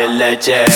I'm a dying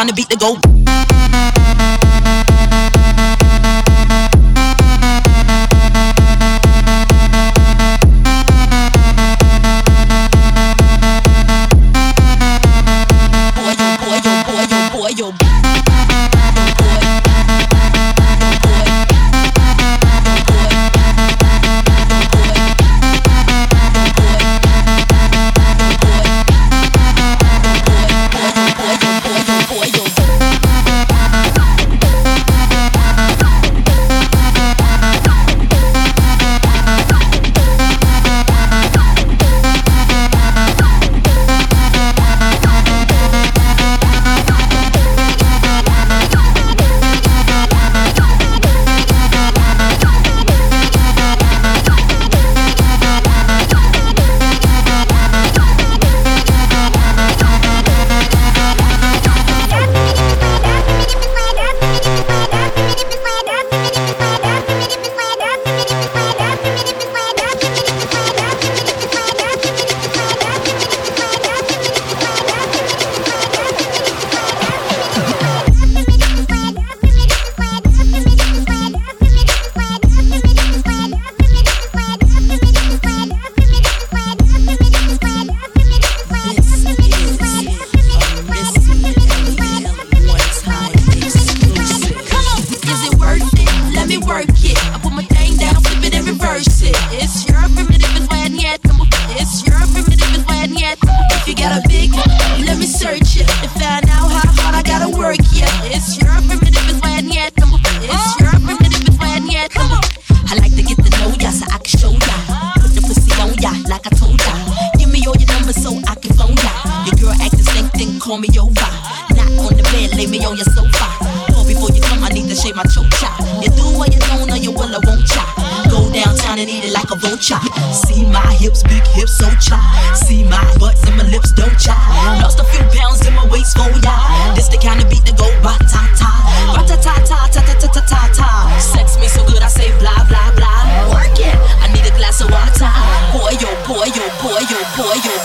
legend. the beat to go. boy,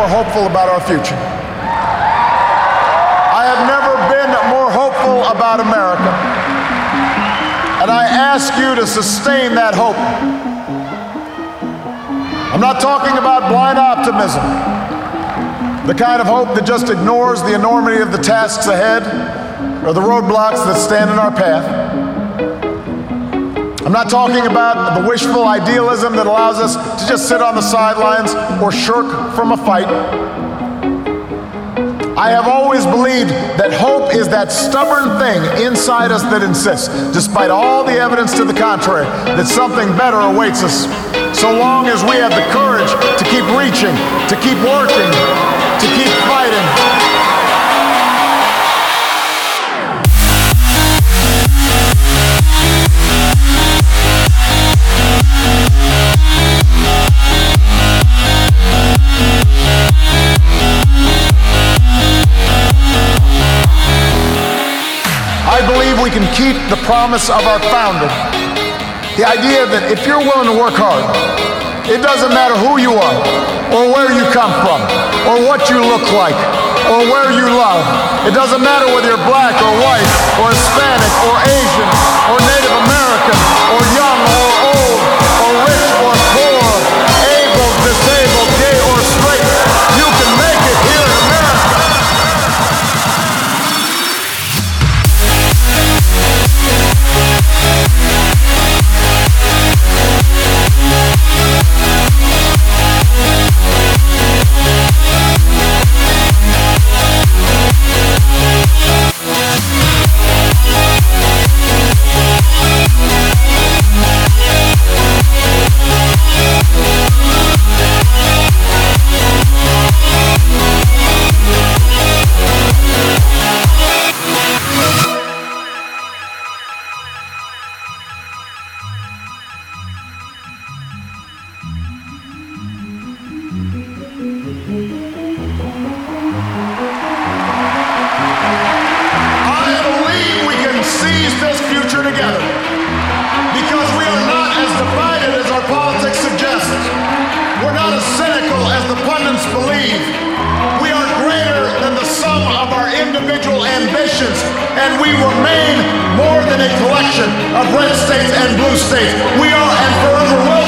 more hopeful about our future. I have never been more hopeful about America. And I ask you to sustain that hope. I'm not talking about blind optimism, the kind of hope that just ignores the enormity of the tasks ahead or the roadblocks that stand in our path. I'm not talking about the wishful idealism that allows us to just sit on the sidelines or shirk from a fight. I have always believed that hope is that stubborn thing inside us that insists, despite all the evidence to the contrary, that something better awaits us. So long as we have the courage to keep reaching, to keep working, to keep fighting. We can keep the promise of our founder. The idea that if you're willing to work hard, it doesn't matter who you are, or where you come from, or what you look like, or where you love. It doesn't matter whether you're black or white, or Hispanic, or Asian, or Native American, or remain more than a collection of red states and blue states. We are and forever will